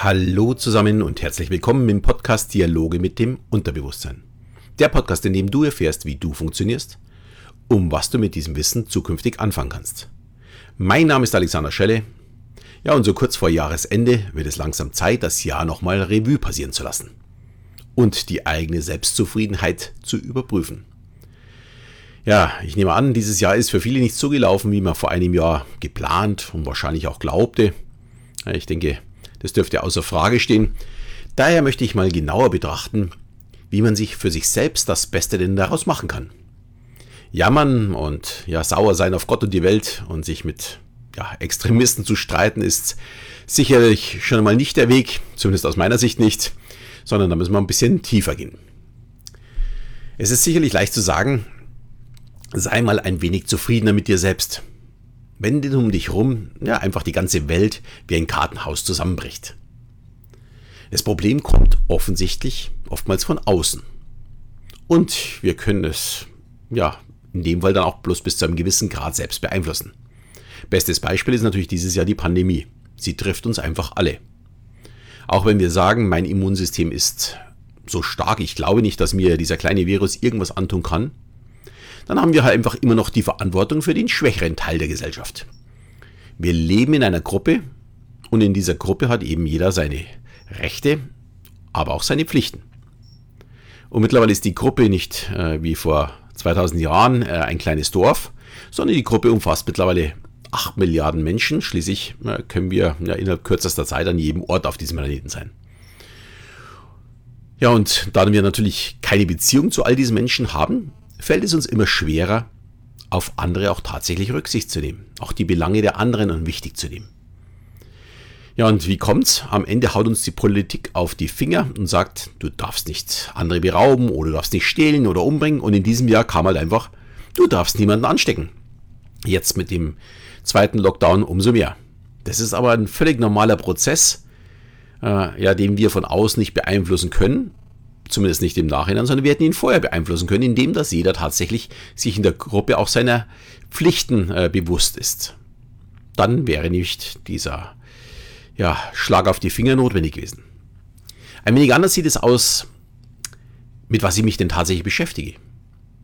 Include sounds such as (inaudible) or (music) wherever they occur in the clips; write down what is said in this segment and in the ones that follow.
Hallo zusammen und herzlich willkommen im Podcast Dialoge mit dem Unterbewusstsein. Der Podcast, in dem du erfährst, wie du funktionierst, um was du mit diesem Wissen zukünftig anfangen kannst. Mein Name ist Alexander Schelle. Ja, und so kurz vor Jahresende wird es langsam Zeit, das Jahr nochmal Revue passieren zu lassen und die eigene Selbstzufriedenheit zu überprüfen. Ja, ich nehme an, dieses Jahr ist für viele nicht so gelaufen, wie man vor einem Jahr geplant und wahrscheinlich auch glaubte. Ich denke, das dürfte außer Frage stehen. Daher möchte ich mal genauer betrachten, wie man sich für sich selbst das Beste denn daraus machen kann. Jammern und ja sauer sein auf Gott und die Welt und sich mit ja, Extremisten zu streiten ist sicherlich schon einmal nicht der Weg, zumindest aus meiner Sicht nicht, sondern da müssen wir ein bisschen tiefer gehen. Es ist sicherlich leicht zu sagen, sei mal ein wenig zufriedener mit dir selbst wenn denn um dich rum ja einfach die ganze Welt wie ein Kartenhaus zusammenbricht. Das Problem kommt offensichtlich oftmals von außen. Und wir können es, ja, in dem Fall dann auch bloß bis zu einem gewissen Grad selbst beeinflussen. Bestes Beispiel ist natürlich dieses Jahr die Pandemie. Sie trifft uns einfach alle. Auch wenn wir sagen, mein Immunsystem ist so stark, ich glaube nicht, dass mir dieser kleine Virus irgendwas antun kann, dann haben wir halt einfach immer noch die Verantwortung für den schwächeren Teil der Gesellschaft. Wir leben in einer Gruppe und in dieser Gruppe hat eben jeder seine Rechte, aber auch seine Pflichten. Und mittlerweile ist die Gruppe nicht äh, wie vor 2000 Jahren äh, ein kleines Dorf, sondern die Gruppe umfasst mittlerweile 8 Milliarden Menschen. Schließlich äh, können wir ja, innerhalb kürzester Zeit an jedem Ort auf diesem Planeten sein. Ja, und da wir natürlich keine Beziehung zu all diesen Menschen haben, fällt es uns immer schwerer, auf andere auch tatsächlich Rücksicht zu nehmen, auch die Belange der anderen und wichtig zu nehmen. Ja, und wie kommt's? Am Ende haut uns die Politik auf die Finger und sagt, du darfst nicht andere berauben oder du darfst nicht stehlen oder umbringen. Und in diesem Jahr kam halt einfach, du darfst niemanden anstecken. Jetzt mit dem zweiten Lockdown umso mehr. Das ist aber ein völlig normaler Prozess, äh, ja, den wir von außen nicht beeinflussen können zumindest nicht im Nachhinein, sondern wir hätten ihn vorher beeinflussen können, indem dass jeder tatsächlich sich in der Gruppe auch seiner Pflichten äh, bewusst ist. Dann wäre nicht dieser ja, Schlag auf die Finger notwendig gewesen. Ein wenig anders sieht es aus, mit was ich mich denn tatsächlich beschäftige.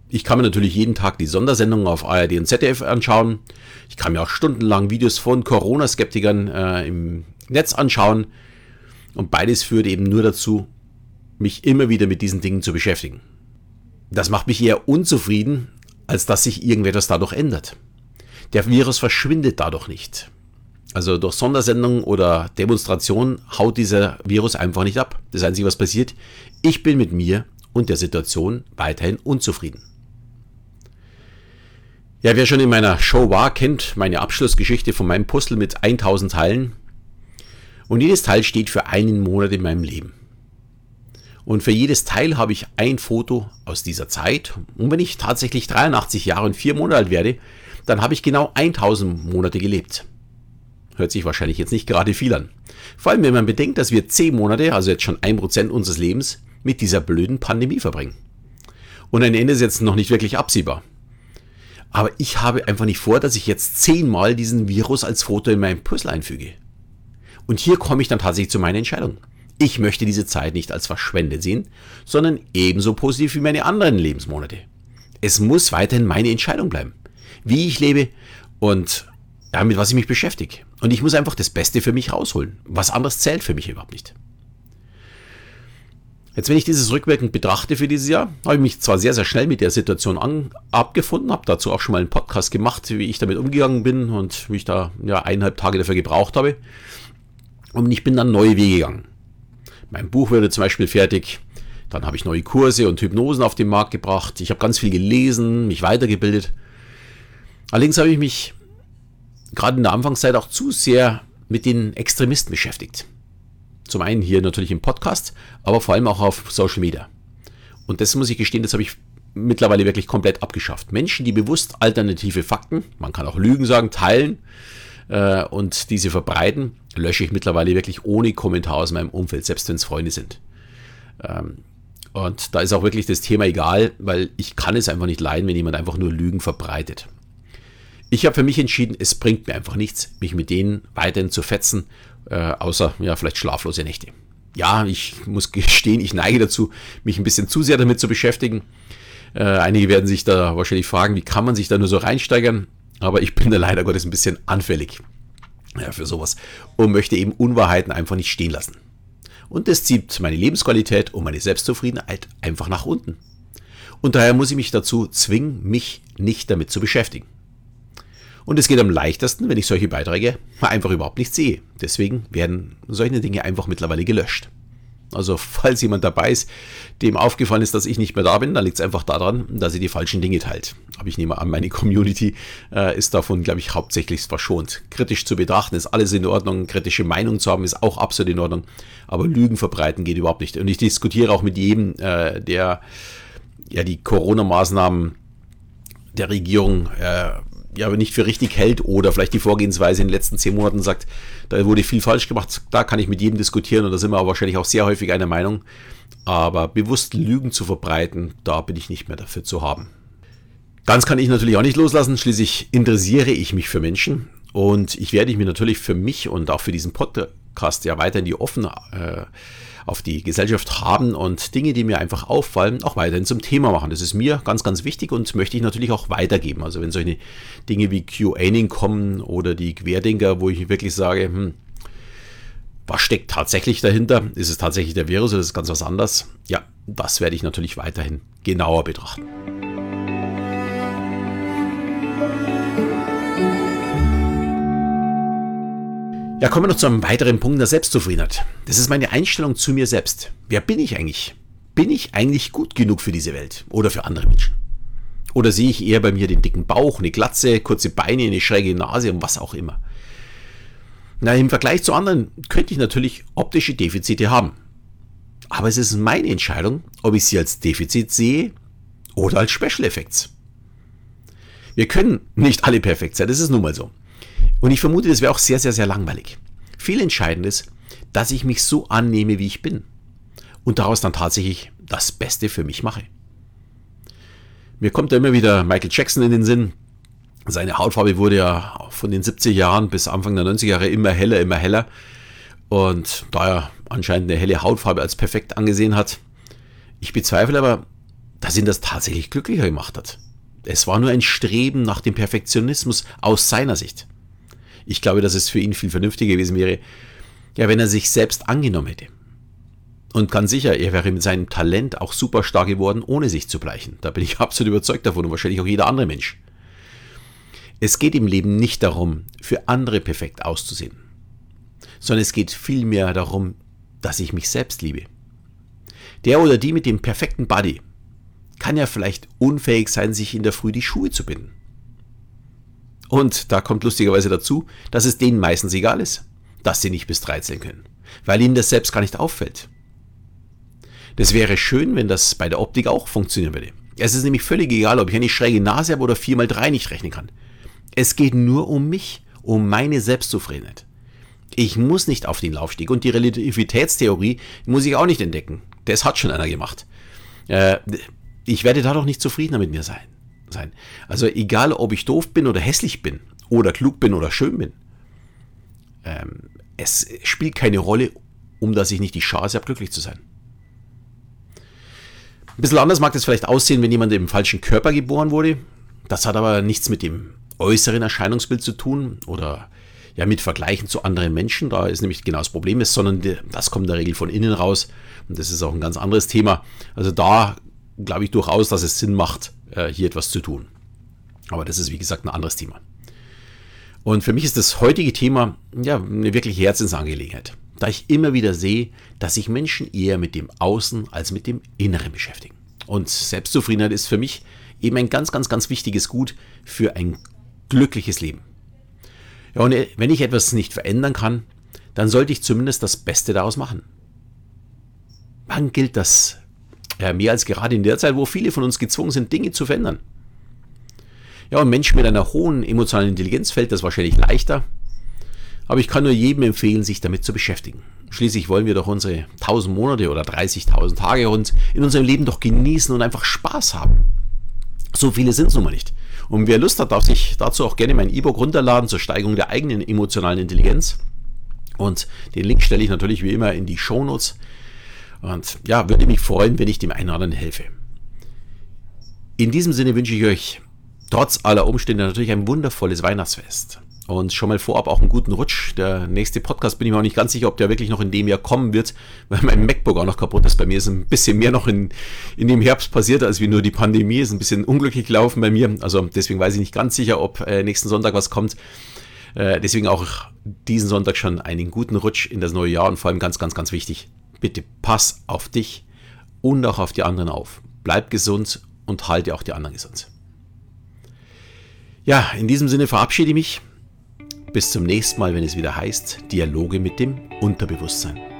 Ich kann mir natürlich jeden Tag die Sondersendungen auf ARD und ZDF anschauen. Ich kann mir auch stundenlang Videos von Corona-Skeptikern äh, im Netz anschauen. Und beides führt eben nur dazu, mich immer wieder mit diesen Dingen zu beschäftigen. Das macht mich eher unzufrieden, als dass sich irgendetwas dadurch ändert. Der Virus verschwindet dadurch nicht. Also durch Sondersendungen oder Demonstrationen haut dieser Virus einfach nicht ab. Das Einzige, was passiert, ich bin mit mir und der Situation weiterhin unzufrieden. Ja, wer schon in meiner Show war, kennt meine Abschlussgeschichte von meinem Puzzle mit 1000 Teilen. Und jedes Teil steht für einen Monat in meinem Leben. Und für jedes Teil habe ich ein Foto aus dieser Zeit. Und wenn ich tatsächlich 83 Jahre und 4 Monate alt werde, dann habe ich genau 1000 Monate gelebt. Hört sich wahrscheinlich jetzt nicht gerade viel an. Vor allem, wenn man bedenkt, dass wir 10 Monate, also jetzt schon 1% unseres Lebens, mit dieser blöden Pandemie verbringen. Und ein Ende ist jetzt noch nicht wirklich absehbar. Aber ich habe einfach nicht vor, dass ich jetzt zehnmal diesen Virus als Foto in meinem Puzzle einfüge. Und hier komme ich dann tatsächlich zu meiner Entscheidung. Ich möchte diese Zeit nicht als verschwendet sehen, sondern ebenso positiv wie meine anderen Lebensmonate. Es muss weiterhin meine Entscheidung bleiben, wie ich lebe und ja, mit was ich mich beschäftige. Und ich muss einfach das Beste für mich rausholen. Was anderes zählt für mich überhaupt nicht. Jetzt, wenn ich dieses rückwirkend betrachte für dieses Jahr, habe ich mich zwar sehr, sehr schnell mit der Situation an, abgefunden, habe dazu auch schon mal einen Podcast gemacht, wie ich damit umgegangen bin und wie ich da ja, eineinhalb Tage dafür gebraucht habe. Und ich bin dann neue Wege gegangen. Mein Buch wurde zum Beispiel fertig. Dann habe ich neue Kurse und Hypnosen auf den Markt gebracht. Ich habe ganz viel gelesen, mich weitergebildet. Allerdings habe ich mich gerade in der Anfangszeit auch zu sehr mit den Extremisten beschäftigt. Zum einen hier natürlich im Podcast, aber vor allem auch auf Social Media. Und das muss ich gestehen, das habe ich mittlerweile wirklich komplett abgeschafft. Menschen, die bewusst alternative Fakten, man kann auch Lügen sagen, teilen, äh, und diese verbreiten, lösche ich mittlerweile wirklich ohne Kommentar aus meinem Umfeld, selbst wenn es Freunde sind. Ähm, und da ist auch wirklich das Thema egal, weil ich kann es einfach nicht leiden, wenn jemand einfach nur Lügen verbreitet. Ich habe für mich entschieden, es bringt mir einfach nichts, mich mit denen weiterhin zu fetzen, Äh, außer, ja, vielleicht schlaflose Nächte. Ja, ich muss gestehen, ich neige dazu, mich ein bisschen zu sehr damit zu beschäftigen. Äh, einige werden sich da wahrscheinlich fragen, wie kann man sich da nur so reinsteigern? Aber ich bin da leider Gottes ein bisschen anfällig ja, für sowas und möchte eben Unwahrheiten einfach nicht stehen lassen. Und das zieht meine Lebensqualität und meine Selbstzufriedenheit einfach nach unten. Und daher muss ich mich dazu zwingen, mich nicht damit zu beschäftigen. Und es geht am leichtesten, wenn ich solche Beiträge einfach überhaupt nicht sehe. Deswegen werden solche Dinge einfach mittlerweile gelöscht. Also falls jemand dabei ist, dem aufgefallen ist, dass ich nicht mehr da bin, dann liegt es einfach daran, dass ihr die falschen Dinge teilt. Aber ich nehme an, meine Community äh, ist davon, glaube ich, hauptsächlich verschont. Kritisch zu betrachten ist alles in Ordnung, kritische Meinung zu haben ist auch absolut in Ordnung, aber Lügen verbreiten geht überhaupt nicht. Und ich diskutiere auch mit jedem, äh, der ja die Corona-Maßnahmen der Regierung äh, ja nicht für richtig hält oder vielleicht die Vorgehensweise in den letzten zehn Monaten sagt, da wurde viel falsch gemacht, da kann ich mit jedem diskutieren und da sind wir aber wahrscheinlich auch sehr häufig einer Meinung. Aber bewusst Lügen zu verbreiten, da bin ich nicht mehr dafür zu haben. Ganz kann ich natürlich auch nicht loslassen, schließlich interessiere ich mich für Menschen und ich werde mich natürlich für mich und auch für diesen Podcast ja weiterhin die offen äh, auf die Gesellschaft haben und Dinge, die mir einfach auffallen, auch weiterhin zum Thema machen. Das ist mir ganz, ganz wichtig und möchte ich natürlich auch weitergeben. Also wenn solche Dinge wie QAning kommen oder die Querdenker, wo ich wirklich sage, hm, was steckt tatsächlich dahinter? Ist es tatsächlich der Virus oder ist es ganz was anderes? Ja, das werde ich natürlich weiterhin genauer betrachten. Ja, kommen wir noch zu einem weiteren Punkt der Selbstzufriedenheit. Das ist meine Einstellung zu mir selbst. Wer bin ich eigentlich? Bin ich eigentlich gut genug für diese Welt oder für andere Menschen? Oder sehe ich eher bei mir den dicken Bauch, eine Glatze, kurze Beine, eine schräge Nase und was auch immer? Na, im Vergleich zu anderen könnte ich natürlich optische Defizite haben. Aber es ist meine Entscheidung, ob ich sie als Defizit sehe oder als Special Effects. Wir können nicht alle perfekt sein, das ist nun mal so. Und ich vermute, das wäre auch sehr, sehr, sehr langweilig. Viel entscheidend ist, dass ich mich so annehme, wie ich bin. Und daraus dann tatsächlich das Beste für mich mache. Mir kommt da immer wieder Michael Jackson in den Sinn. Seine Hautfarbe wurde ja von den 70er Jahren bis Anfang der 90er Jahre immer heller, immer heller. Und da er anscheinend eine helle Hautfarbe als perfekt angesehen hat, ich bezweifle aber, dass ihn das tatsächlich glücklicher gemacht hat. Es war nur ein Streben nach dem Perfektionismus aus seiner Sicht. Ich glaube, dass es für ihn viel vernünftiger gewesen wäre, ja, wenn er sich selbst angenommen hätte. Und ganz sicher, er wäre mit seinem Talent auch super stark geworden, ohne sich zu bleichen. Da bin ich (laughs) absolut überzeugt davon und wahrscheinlich auch jeder andere Mensch. Es geht im Leben nicht darum, für andere perfekt auszusehen, sondern es geht vielmehr darum, dass ich mich selbst liebe. Der oder die mit dem perfekten Body kann ja vielleicht unfähig sein, sich in der Früh die Schuhe zu binden. Und da kommt lustigerweise dazu, dass es denen meistens egal ist, dass sie nicht bis 13 können, weil ihnen das selbst gar nicht auffällt. Das wäre schön, wenn das bei der Optik auch funktionieren würde. Es ist nämlich völlig egal, ob ich eine schräge Nase habe oder 4 mal 3 nicht rechnen kann. Es geht nur um mich, um meine Selbstzufriedenheit. Ich muss nicht auf den Laufsteg und die Relativitätstheorie muss ich auch nicht entdecken. Das hat schon einer gemacht. Äh, ich werde dadurch nicht zufriedener mit mir sein sein. Also egal, ob ich doof bin oder hässlich bin oder klug bin oder schön bin. Ähm, es spielt keine Rolle, um dass ich nicht die Chance habe, glücklich zu sein. Ein bisschen anders mag das vielleicht aussehen, wenn jemand im falschen Körper geboren wurde. Das hat aber nichts mit dem äußeren Erscheinungsbild zu tun oder ja mit Vergleichen zu anderen Menschen. Da ist nämlich genau das Problem ist, sondern das kommt in der Regel von innen raus. Und das ist auch ein ganz anderes Thema. Also da glaube ich durchaus, dass es Sinn macht, äh, hier etwas zu tun. Aber das ist, wie gesagt, ein anderes Thema. Und für mich ist das heutige Thema ja eine wirklich Herzensangelegenheit, da ich immer wieder sehe, dass sich Menschen eher mit dem Außen als mit dem Inneren beschäftigen. Und Selbstzufriedenheit ist für mich eben ein ganz, ganz, ganz wichtiges Gut für ein glückliches Leben. Ja, und wenn ich etwas nicht verändern kann, dann sollte ich zumindest das Beste daraus machen. Wann gilt das ja, mehr als gerade in der Zeit, wo viele von uns gezwungen sind, Dinge zu verändern. Ja, ein Mensch mit einer hohen emotionalen Intelligenz fällt das wahrscheinlich leichter. Aber ich kann nur jedem empfehlen, sich damit zu beschäftigen. Schließlich wollen wir doch unsere 1000 Monate oder 30.000 Tage rund in unserem Leben doch genießen und einfach Spaß haben. So viele sind es nun mal nicht. Und wer Lust hat, darf sich dazu auch gerne mein E-Book runterladen zur Steigerung der eigenen emotionalen Intelligenz. Und den Link stelle ich natürlich wie immer in die Shownotes. Und ja, würde mich freuen, wenn ich dem einen oder anderen helfe. In diesem Sinne wünsche ich euch trotz aller Umstände natürlich ein wundervolles Weihnachtsfest. Und schon mal vorab auch einen guten Rutsch. Der nächste Podcast bin ich mir auch nicht ganz sicher, ob der wirklich noch in dem Jahr kommen wird, weil mein MacBook auch noch kaputt ist. Bei mir ist ein bisschen mehr noch in, in dem Herbst passiert, als wie nur die Pandemie. Ist ein bisschen unglücklich gelaufen bei mir. Also deswegen weiß ich nicht ganz sicher, ob äh, nächsten Sonntag was kommt. Äh, deswegen auch diesen Sonntag schon einen guten Rutsch in das neue Jahr und vor allem ganz, ganz, ganz wichtig. Bitte pass auf dich und auch auf die anderen auf. Bleib gesund und halte auch die anderen gesund. Ja, in diesem Sinne verabschiede ich mich. Bis zum nächsten Mal, wenn es wieder heißt Dialoge mit dem Unterbewusstsein.